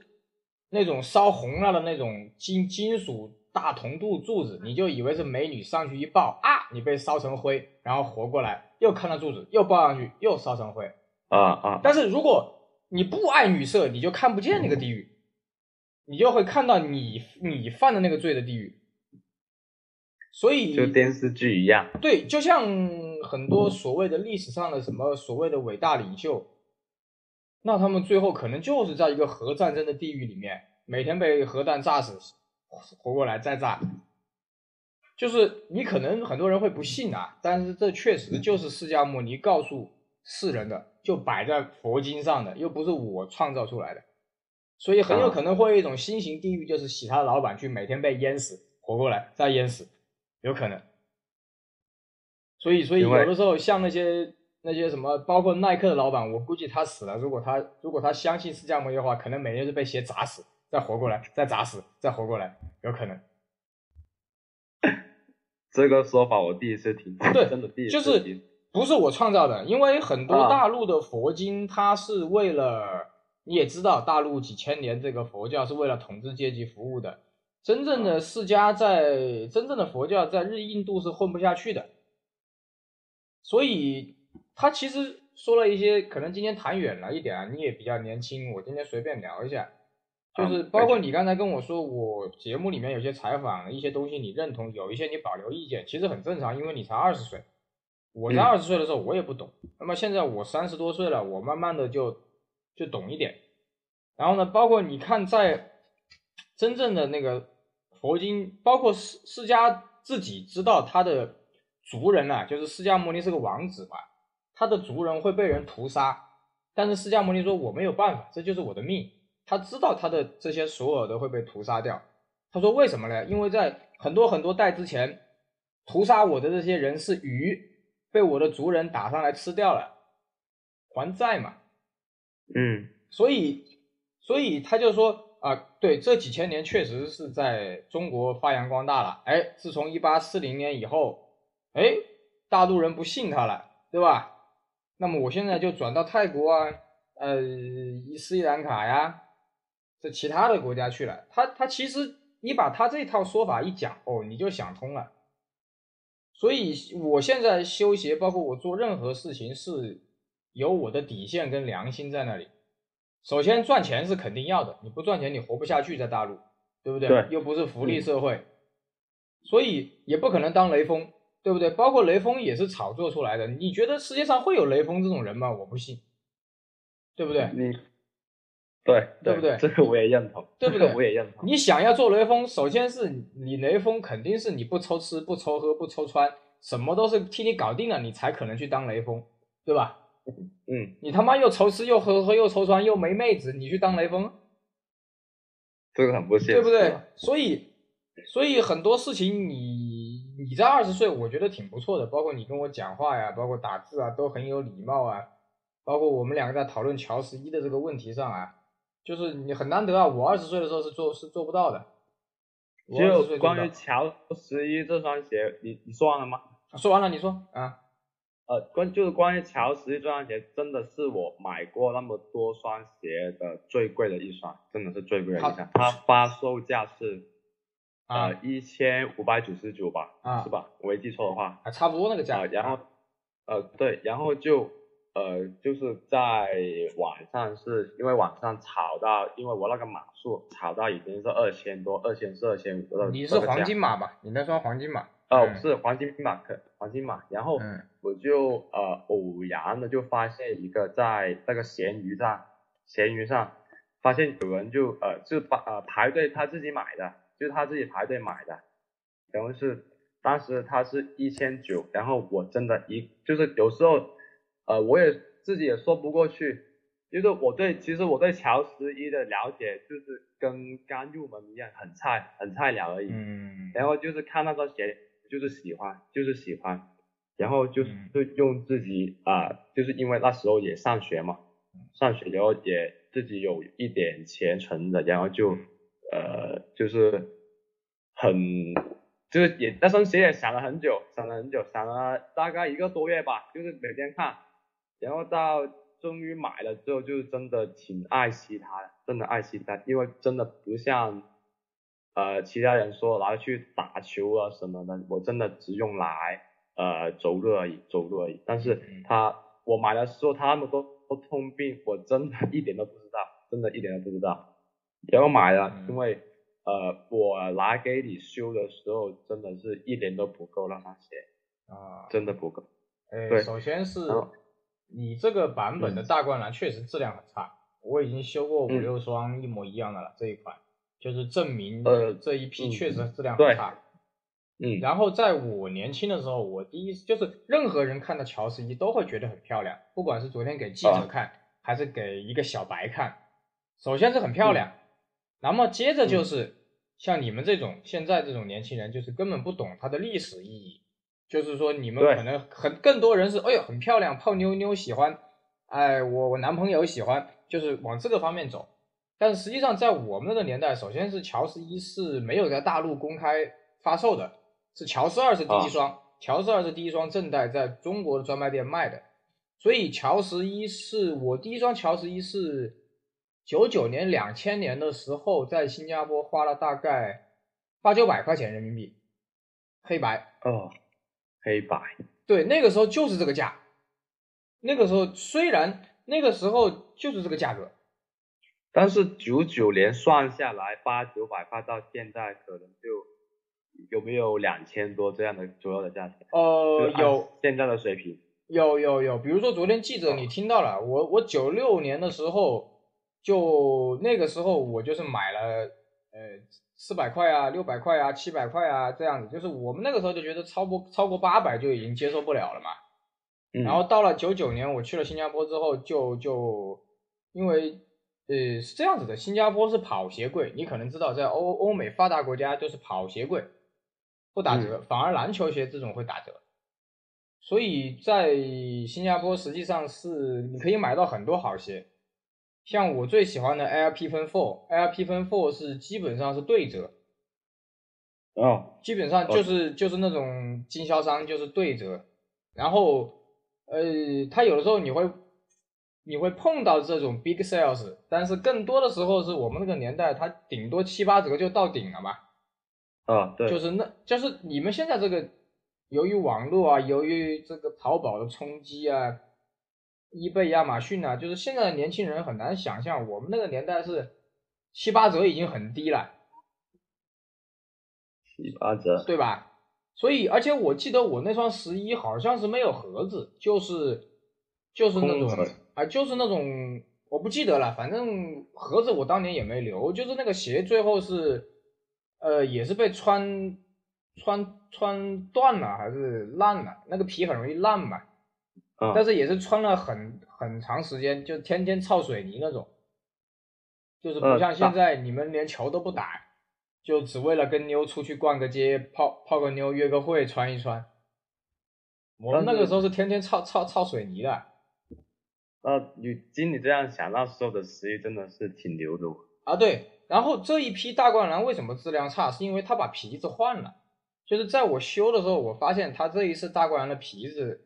那种烧红了的那种金金属。大铜柱柱子，你就以为是美女上去一抱啊，你被烧成灰，然后活过来，又看到柱子，又抱上去，又烧成灰啊啊！但是如果你不爱女色，你就看不见那个地狱，你就会看到你你犯的那个罪的地狱。所以就电视剧一样，对，就像很多所谓的历史上的什么所谓的伟大领袖，那他们最后可能就是在一个核战争的地狱里面，每天被核弹炸死。活过来再炸，就是你可能很多人会不信啊，但是这确实就是释迦牟尼告诉世人的，就摆在佛经上的，又不是我创造出来的，所以很有可能会有一种新型地狱，就是其他的老板去每天被淹死，活过来再淹死，有可能。所以，所以有的时候像那些那些什么，包括耐克的老板，我估计他死了，如果他如果他相信释迦牟尼的话，可能每天是被鞋砸死。再活过来，再砸死，再活过来，有可能。<laughs> 这个说法我第一次听，对，真的第一次就是不是我创造的，因为很多大陆的佛经，它是为了你也知道，大陆几千年这个佛教是为了统治阶级服务的。真正的释迦在真正的佛教在日印度是混不下去的，所以他其实说了一些，可能今天谈远了一点啊，你也比较年轻，我今天随便聊一下。就是包括你刚才跟我说，我节目里面有些采访一些东西你认同，有一些你保留意见，其实很正常，因为你才二十岁。我在二十岁的时候我也不懂，那么现在我三十多岁了，我慢慢的就就懂一点。然后呢，包括你看在真正的那个佛经，包括释释迦自己知道他的族人啊，就是释迦牟尼是个王子嘛，他的族人会被人屠杀，但是释迦牟尼说我没有办法，这就是我的命。他知道他的这些所有的会被屠杀掉。他说：“为什么呢？因为在很多很多代之前，屠杀我的这些人是鱼，被我的族人打上来吃掉了，还债嘛。嗯，所以，所以他就说啊，对，这几千年确实是在中国发扬光大了。哎，自从一八四零年以后，哎，大陆人不信他了，对吧？那么我现在就转到泰国啊，呃，斯里兰卡呀。”这其他的国家去了，他他其实你把他这套说法一讲哦，你就想通了。所以我现在修鞋，包括我做任何事情，是有我的底线跟良心在那里。首先赚钱是肯定要的，你不赚钱你活不下去，在大陆，对不对？对。又不是福利社会，所以也不可能当雷锋，对不对？包括雷锋也是炒作出来的。你觉得世界上会有雷锋这种人吗？我不信，对不对？你。对对不对？这个我也认同，对不对？我也认同。你想要做雷锋，首先是你雷锋肯定是你不抽吃不抽喝不抽穿，什么都是替你搞定了，你才可能去当雷锋，对吧？嗯。你他妈又抽吃又喝喝又抽穿又没妹子，你去当雷锋？这个很不现实，对不对？所以，所以很多事情你你在二十岁，我觉得挺不错的，包括你跟我讲话呀，包括打字啊，都很有礼貌啊，包括我们两个在讨论乔十一的这个问题上啊。就是你很难得啊！我二十岁的时候是做是做不到的。就关于乔十一这双鞋，你你说完了吗？说完了，你说啊。呃，关就是关于乔十一这双鞋，真的是我买过那么多双鞋的最贵的一双，真的是最贵的一双。它发售价是呃一千五百九十九吧，是吧？我没记错的话。还差不多那个价。然后呃对，然后就。呃，就是在网上，是因为网上炒到，因为我那个码数炒到已经是二千多，二千四、二千五了。你是黄金码吧？你那双黄金码？哦，是黄金码，可黄金码。然后我就呃偶然的就发现一个在那个闲鱼上，闲鱼上发现有人就呃就把呃排队他自己买的，就是他自己排队买的，然后是当时他是一千九，然后我真的一就是有时候呃我也自己也说不过去，就是我对其实我对乔十一的了解就是跟刚入门一样，很菜很菜鸟而已，嗯，然后就是看那双鞋就是喜欢就是喜欢。然后就是用自己啊，就是因为那时候也上学嘛，上学然后也自己有一点钱存的，然后就呃就是很就是也那双鞋也想了很久，想了很久，想了大概一个多月吧，就是每天看，然后到终于买了之后，就真的挺爱惜它的，真的爱惜它，因为真的不像呃其他人说拿去打球啊什么的，我真的只用来。呃，走路而已，走路而已。但是他，我买的时候他们都都通病，我真的一点都不知道，真的一点都不知道。然后买了，因为呃，我拿给你修的时候，真的是一点都不够那双鞋啊，真的不够。哎，首先是你这个版本的大灌篮确实质量很差，我已经修过五六双一模一样的了，这一款就是证明呃这一批确实质量很差。嗯，然后在我年轻的时候，我第一就是任何人看到乔十一都会觉得很漂亮，不管是昨天给记者看，还是给一个小白看，首先是很漂亮，那么接着就是像你们这种现在这种年轻人，就是根本不懂它的历史意义，就是说你们可能很更多人是哎呦很漂亮，泡妞妞喜欢，哎我我男朋友喜欢，就是往这个方面走，但是实际上在我们那个年代，首先是乔十一是没有在大陆公开发售的。是乔十二是第一双，乔十二是第一双正代在中国的专卖店卖的，所以乔十一是我第一双乔十一是九九年两千年的时候在新加坡花了大概八九百块钱人民币，黑白哦，黑白，对，那个时候就是这个价，那个时候虽然那个时候就是这个价格，但是九九年算下来八九百块到现在可能就。有没有两千多这样的左右的价钱？呃，有现在的水平。有有有，比如说昨天记者你听到了，我我九六年的时候，就那个时候我就是买了呃四百块啊、六百块啊、七百块啊这样子，就是我们那个时候就觉得超过超过八百就已经接受不了了嘛。然后到了九九年我去了新加坡之后，就就因为呃是这样子的，新加坡是跑鞋贵，你可能知道在欧欧美发达国家就是跑鞋贵。不打折，反而篮球鞋这种会打折，所以在新加坡实际上是你可以买到很多好鞋，像我最喜欢的 Air P 分 Four，Air P 分 Four 是基本上是对折，哦，基本上就是就是那种经销商就是对折，然后呃，他有的时候你会你会碰到这种 Big Sales，但是更多的时候是我们那个年代，它顶多七八折就到顶了嘛。啊，对，就是那，就是你们现在这个，由于网络啊，由于这个淘宝的冲击啊，易贝、亚马逊啊，就是现在的年轻人很难想象，我们那个年代是七八折已经很低了，七八折，对吧？所以，而且我记得我那双十一好像是没有盒子，就是就是那种啊，就是那种我不记得了，反正盒子我当年也没留，就是那个鞋最后是。呃，也是被穿穿穿断了还是烂了？那个皮很容易烂嘛。但是也是穿了很很长时间，就天天操水泥那种。就是不像现在你们连球都不打，就只为了跟妞出去逛个街、泡泡个妞、约个会穿一穿。我们那个时候是天天操操操水泥的。呃，你经你这样想，那时候的实力真的是挺牛的。啊，对。然后这一批大灌篮为什么质量差？是因为他把皮子换了，就是在我修的时候，我发现他这一次大灌篮的皮子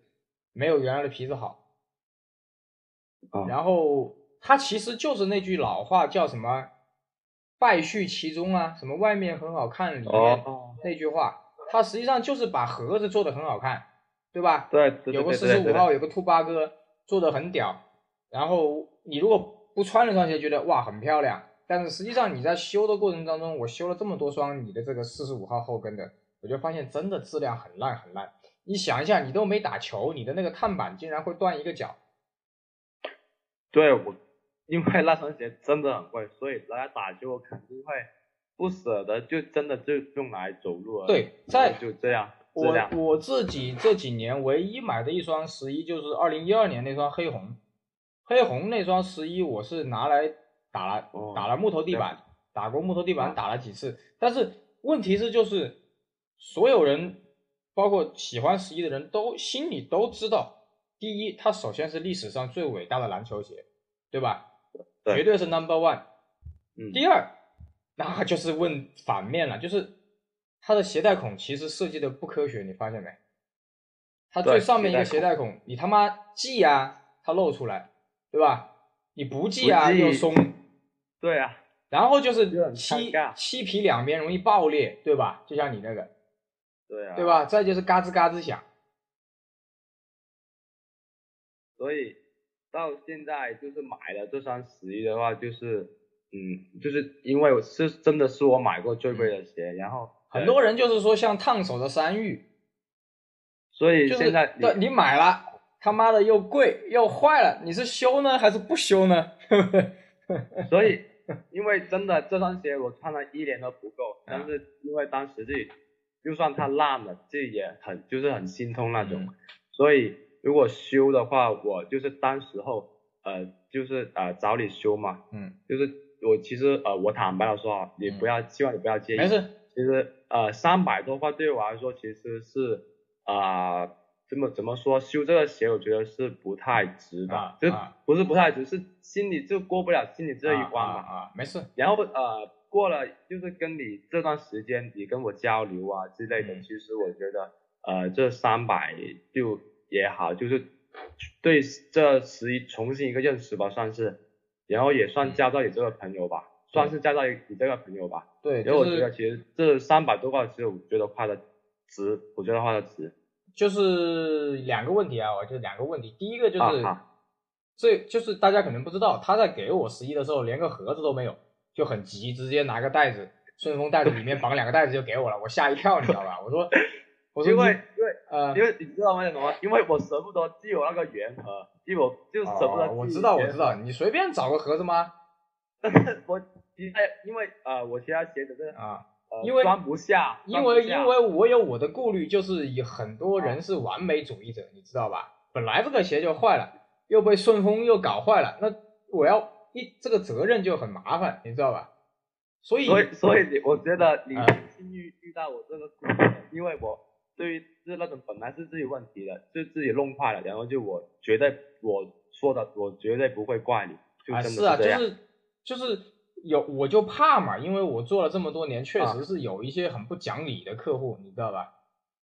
没有原来的皮子好。然后他其实就是那句老话，叫什么“败絮其中”啊，什么外面很好看，里面那句话，他实际上就是把盒子做的很好看，对吧？对，有个四十五号，有个兔八哥，做的很屌。然后你如果不穿那双鞋，觉得哇很漂亮。但是实际上你在修的过程当中，我修了这么多双你的这个四十五号后跟的，我就发现真的质量很烂很烂。你想一下，你都没打球，你的那个碳板竟然会断一个角。对我，因为那双鞋真的很贵，所以大家打球我肯定会不舍得，就真的就用来走路了。对，在就这样。我我自己这几年唯一买的一双十一就是二零一二年那双黑红，黑红那双十一我是拿来打了打了木头地板，打过木头地板打了几次，但是问题是就是所有人包括喜欢十一的人都心里都知道，第一它首先是历史上最伟大的篮球鞋，对吧？绝对是 number one。嗯。第二，那就是问反面了，就是。它的鞋带孔其实设计的不科学，你发现没？它最上面一个鞋带孔，你他妈系啊，它露出来，对吧？你不系啊，又松。对啊。然后就是漆漆皮两边容易爆裂，对吧？就像你那个。对啊。对吧？再就是嘎吱嘎吱响。所以到现在就是买了这双十一的话，就是嗯，就是因为是真的是我买过最贵的鞋，然后。很多人就是说像烫手的山芋，所以现在对你买了，他妈的又贵又坏了，你是修呢还是不修呢？<laughs> 所以因为真的这双鞋我穿了一年都不够，但是因为当时自己就算它烂了，这也很就是很心痛那种，所以如果修的话，我就是当时候呃就是呃找你修嘛，嗯，就是我其实呃我坦白的说啊，你不要希望你不要介意，没事，其实。呃，三百多块对我来说其实是啊，怎么怎么说修这个鞋，我觉得是不太值的，就不是不太值，是心里就过不了心里这一关嘛。啊，没事。然后呃，过了就是跟你这段时间你跟我交流啊之类的，其实我觉得呃这三百就也好，就是对这十一重新一个认识吧，算是，然后也算交到你这个朋友吧。算是交到你这个朋友吧，对，然后我觉得其实这三百多块，其实我觉得花的值，我觉得花的值。就是两个问题啊，我就两个问题，第一个就是，这就是大家可能不知道，他在给我十一的时候连个盒子都没有，就很急，直接拿个袋子，顺丰袋子里面绑两个袋子就给我了，我吓一跳，你知道吧？我说，我说因为因为呃，因为你知道为什么吗？因为我舍不得寄我那个原盒，寄我就舍不得。我知道我知道，你随便找个盒子吗？<laughs> 我。因为因为呃，我其他鞋子是啊，因为装不下，因为因为我有我的顾虑，就是有很多人是完美主义者，你知道吧？本来这个鞋就坏了，又被顺丰又搞坏了，那我要一这个责任就很麻烦，你知道吧？所以所以所以我觉得你幸运遇到我这个因为我对于就是那种本来是自己问题的，就自己弄坏了，然后就我绝对我说的，我绝对不会怪你，就真的是啊，就是就是。有我就怕嘛，因为我做了这么多年，确实是有一些很不讲理的客户，你知道吧？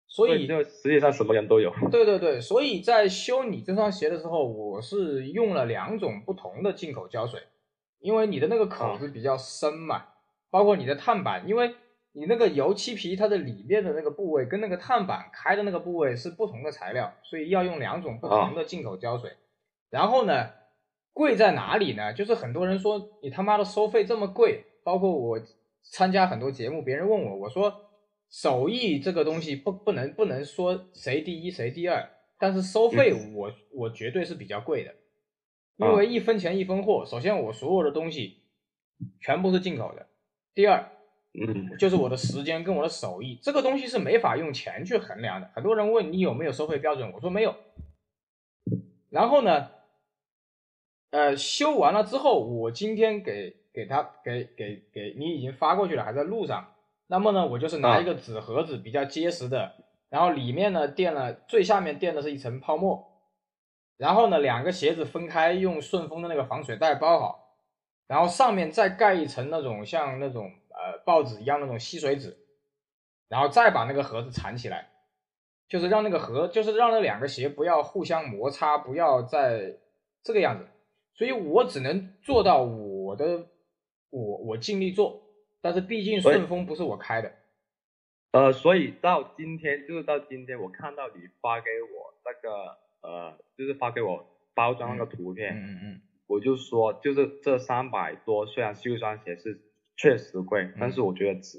所以就实际上什么人都有。对对对，所以在修你这双鞋的时候，我是用了两种不同的进口胶水，因为你的那个口子比较深嘛，包括你的碳板，因为你那个油漆皮它的里面的那个部位跟那个碳板开的那个部位是不同的材料，所以要用两种不同的进口胶水。然后呢？贵在哪里呢？就是很多人说你他妈的收费这么贵，包括我参加很多节目，别人问我，我说手艺这个东西不不能不能说谁第一谁第二，但是收费我我绝对是比较贵的，因为一分钱一分货。首先我所有的东西全部是进口的，第二，嗯，<laughs> 就是我的时间跟我的手艺，这个东西是没法用钱去衡量的。很多人问你有没有收费标准，我说没有。然后呢？呃，修完了之后，我今天给给他给给给你已经发过去了，还在路上。那么呢，我就是拿一个纸盒子，比较结实的，然后里面呢垫了最下面垫的是一层泡沫，然后呢两个鞋子分开，用顺丰的那个防水袋包好，然后上面再盖一层那种像那种呃报纸一样那种吸水纸，然后再把那个盒子缠起来，就是让那个盒，就是让那两个鞋不要互相摩擦，不要再这个样子。所以我只能做到我的，我我尽力做，但是毕竟顺丰不是我开的，呃，所以到今天就是到今天，我看到你发给我那个呃，就是发给我包装那个图片，嗯嗯，我就说就是这三百多，虽然修一双鞋是确实贵，但是我觉得值，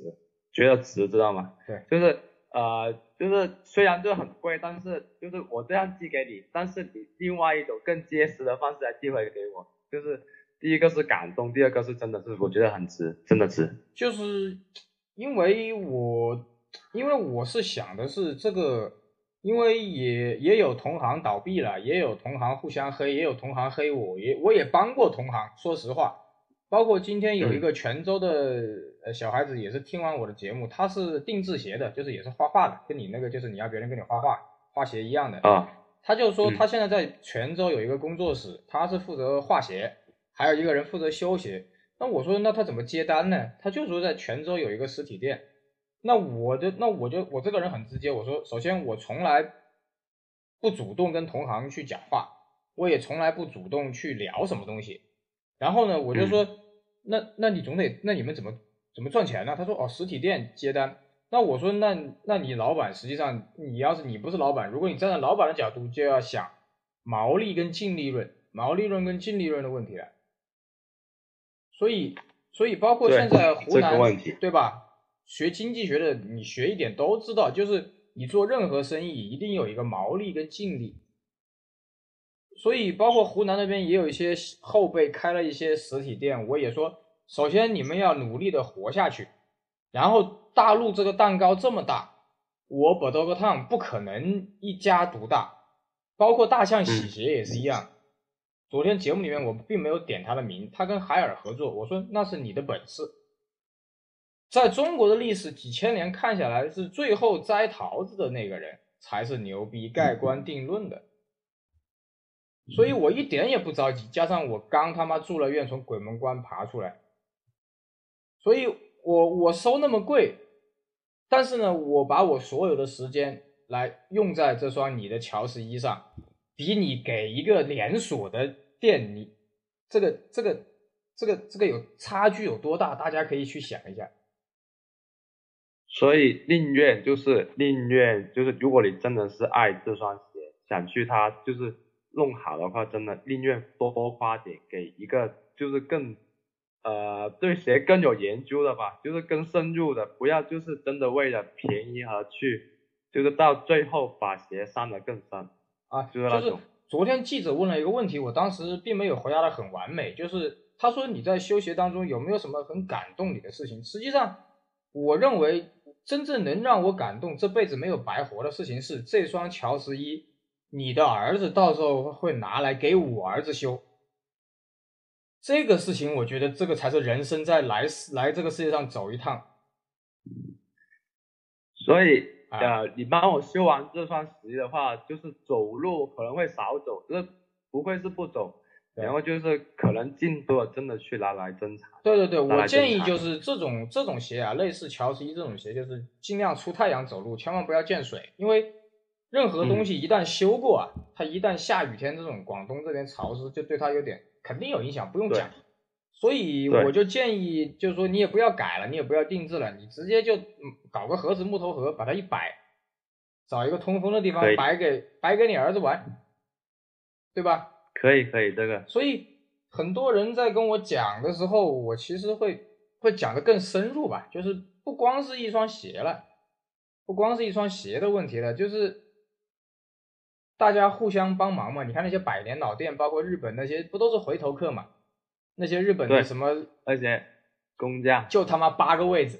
觉得值，知道吗？对，就是。呃，就是虽然就很贵，但是就是我这样寄给你，但是你另外一种更结实的方式来寄回给我，就是第一个是感动，第二个是真的是我觉得很值，真的值。就是因为我，因为我是想的是这个，因为也也有同行倒闭了，也有同行互相黑，也有同行黑我，也我也帮过同行。说实话，包括今天有一个泉州的呃小孩子也是听完我的节目，他是定制鞋的，就是也是画画的，跟你那个就是你要别人给你画画画鞋一样的啊。他就说他现在在泉州有一个工作室，他是负责画鞋。还有一个人负责修鞋，那我说那他怎么接单呢？他就说在泉州有一个实体店，那我的那我就我这个人很直接，我说首先我从来不主动跟同行去讲话，我也从来不主动去聊什么东西，然后呢我就说那那你总得那你们怎么怎么赚钱呢？他说哦实体店接单，那我说那那你老板实际上你要是你不是老板，如果你站在老板的角度就要想毛利跟净利润，毛利润跟净利润的问题了。所以，所以包括现在湖南，对吧？学经济学的，你学一点都知道，就是你做任何生意一定有一个毛利跟净利。所以，包括湖南那边也有一些后辈开了一些实体店，我也说，首先你们要努力的活下去。然后，大陆这个蛋糕这么大，我北斗个烫不可能一家独大，包括大象洗鞋也是一样。昨天节目里面我并没有点他的名，他跟海尔合作，我说那是你的本事。在中国的历史几千年看下来，是最后摘桃子的那个人才是牛逼、盖棺定论的。所以我一点也不着急，加上我刚他妈住了院，从鬼门关爬出来，所以我我收那么贵，但是呢，我把我所有的时间来用在这双你的乔十一上，比你给一个连锁的。店你这个这个这个这个有差距有多大？大家可以去想一下。所以宁愿就是宁愿就是，如果你真的是爱这双鞋，想去它就是弄好的话，真的宁愿多多花点给一个就是更呃对鞋更有研究的吧，就是更深入的，不要就是真的为了便宜而去，就是到最后把鞋伤得更深啊，就是那种。昨天记者问了一个问题，我当时并没有回答的很完美，就是他说你在修鞋当中有没有什么很感动你的事情？实际上，我认为真正能让我感动，这辈子没有白活的事情是这双乔十一，你的儿子到时候会拿来给我儿子修。这个事情，我觉得这个才是人生在来来这个世界上走一趟。所以。呃，你帮我修完这双鞋的话，就是走路可能会少走，就是不会是不走，然后就是可能进度真的去拿来侦查。对对对，我建议就是这种这种鞋啊，类似乔十一这种鞋，就是尽量出太阳走路，千万不要见水，因为任何东西一旦修过啊，它一旦下雨天这种广东这边潮湿，就对它有点肯定有影响，不用讲。所以我就建议，就是说你也不要改了，你也不要定制了，你直接就搞个盒子木头盒，把它一摆，找一个通风的地方摆给摆给你儿子玩，对吧？可以可以，这个。所以很多人在跟我讲的时候，我其实会会讲的更深入吧，就是不光是一双鞋了，不光是一双鞋的问题了，就是大家互相帮忙嘛。你看那些百年老店，包括日本那些，不都是回头客嘛？那些日本的什么，而且工匠就他妈八个位置，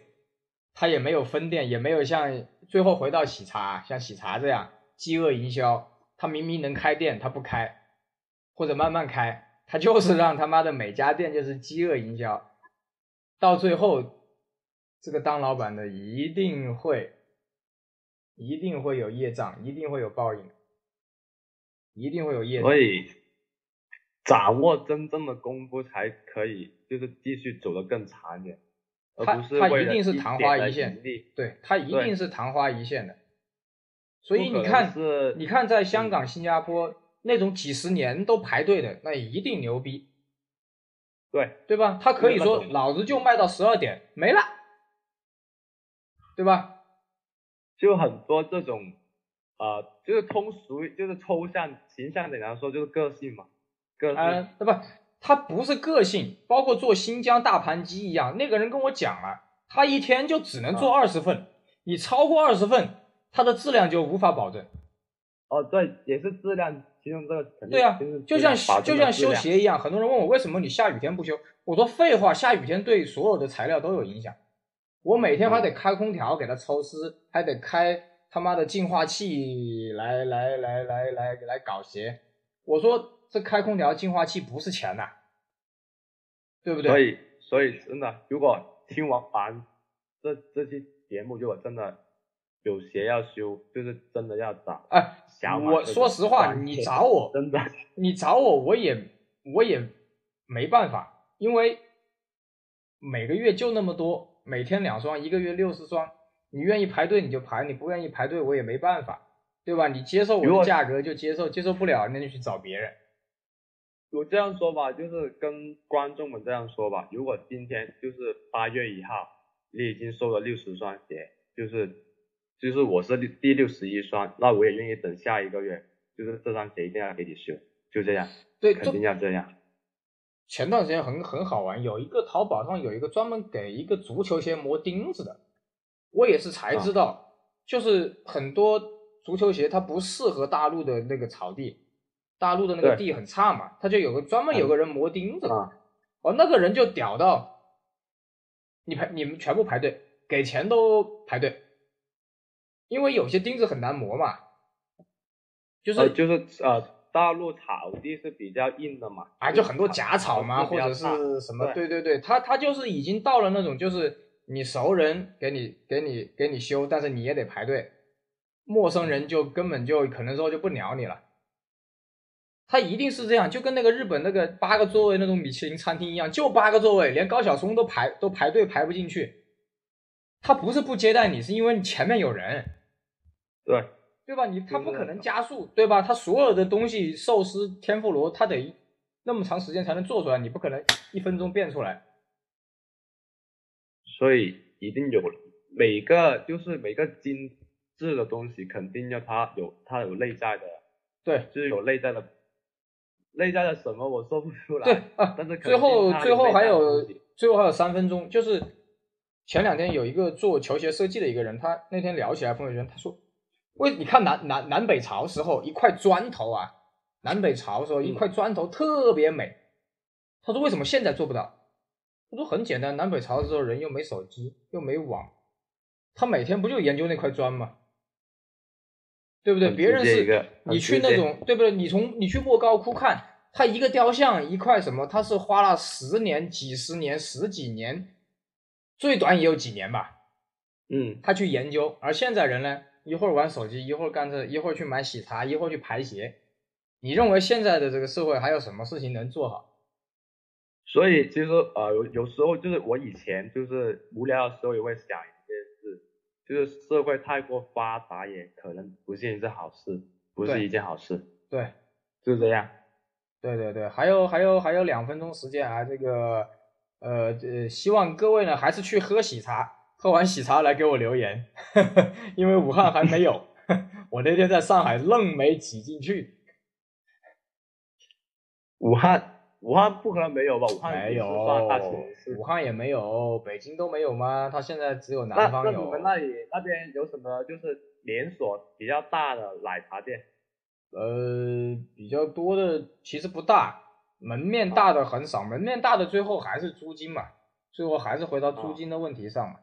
他也没有分店，也没有像最后回到喜茶，像喜茶这样饥饿营销，他明明能开店他不开，或者慢慢开，他就是让他妈的每家店就是饥饿营销，到最后这个当老板的一定会，一定会有业障，一定会有报应，一定会有业障。所以。掌握真正的功夫才可以，就是继续走得更长一点，而不是他一定是昙花一现，对他一定是昙花一现的。所以你看，你看在香港、新加坡那种几十年都排队的，那一定牛逼。对，对吧？他可以说老子就卖到十二点没了，对吧？就很多这种，呃，就是通俗，就是抽象形象点来说，就是个性嘛。呃，不，他不是个性，包括做新疆大盘鸡一样，那个人跟我讲了，他一天就只能做二十份，你超过二十份，它的质量就无法保证。哦，对，也是质量，其中这个肯定对啊就是，就像就像修鞋一样，很多人问我为什么你下雨天不修，我说废话，下雨天对所有的材料都有影响。我每天还得开空调给它抽湿，还得开他妈的净化器来来来来来来搞鞋。我说这开空调净化器不是钱呐、对不对？所以所以真的，如果听完完这这期节目，如果真的有鞋要修，就是真的要找哎，我说实话，你找我，真的你找我，我也我也没办法，因为每个月就那么多，每天两双，一个月六十双，你愿意排队你就排，你不愿意排队我也没办法，对吧？你接受我的价格就接受，接受不了那就去找别人。我这样说吧，就是跟观众们这样说吧，如果今天就是八月一号，你已经收了六十双鞋，就是就是我是第第六十一双，那我也愿意等下一个月，就是这双鞋一定要给你修，就这样，对，肯定要这样。前段时间很很好玩，有一个淘宝上有一个专门给一个足球鞋磨钉子的，我也是才知道，就是很多足球鞋它不适合大陆的那个草地，大陆的那个地很差嘛，他就有个专门有个人磨钉子的，啊，哦，那个人就屌到，你排你们全部排队，给钱都排队，因为有些钉子很难磨嘛，就是、呃，就是呃，大陆草地是比较硬的嘛，啊，就很多假草嘛，或者是什么，对对对，他他就是已经到了那种，就是你熟人给你 <laughs> 给你给你修，但是你也得排队，陌生人就根本就可能说就不鸟你了。他一定是这样，就跟那个日本那个八个座位那种米其林餐厅一样，就八个座位，连高晓松都排都排队排不进去。他不是不接待你，是因为你前面有人。对，对吧？你他不可能加速，对吧？他所有的东西，寿司、天妇罗，他得那么长时间才能做出来，你不可能一分钟变出来。所以一定有每个就是每个精致的东西，肯定要它有它有内在的，对就是有内在的，内在的什么我说不出来。对啊，<laughs> 但是最后最后还有最后还有三分钟，就是前两天有一个做球鞋设计的一个人，他那天聊起来朋友圈，他说，为你看南南南北朝时候一块砖头啊，南北朝时候一嗯块砖头特别美，他说为什么现在做不到？他说很简单，南北朝的时候人又没手机又没网，他每天不就研究那块砖吗？对不对？别人是你去那种对不对？你从你去莫高窟看，它一个雕像一块什么，它是花了十年、几十年、十几年，最短也有几年吧，嗯，他去研究。而现在人呢，一会儿玩手机，一会儿干这，一会儿去买喜茶，一会儿去排鞋。你认为现在的这个社会还有什么事情能做好？所以其实呃有有时候就是我以前就是无聊的时候也会想就是社会太过发达也可能不是一件好事，不是一件好事，对，就这样。对对对，还有还有还有两分钟时间啊，这个呃呃，希望各位呢还是去喝喜茶，喝完喜茶来给我留言，<laughs> 因为武汉还没有，<laughs> 我那天在上海愣没挤进去，武汉武汉不可能没有吧？武汉没有，武。汉也没有，北京都没有吗？它现在只有南方有。那你们那里那边有什么就是连锁比较大的奶茶店？呃，比较多的其实不大，门面大的很少，门面大的最后还是租金嘛，最后还是回到租金的问题上嘛。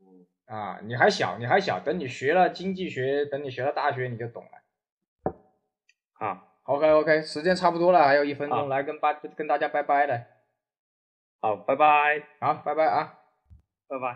嗯，啊，你还小，你还小，等你学了经济学，等你学了大学，你就懂了。好，OK OK，时间差不多了，还有一分钟，好来跟拜跟大家拜拜了。好，拜拜，好，拜拜啊。拜拜。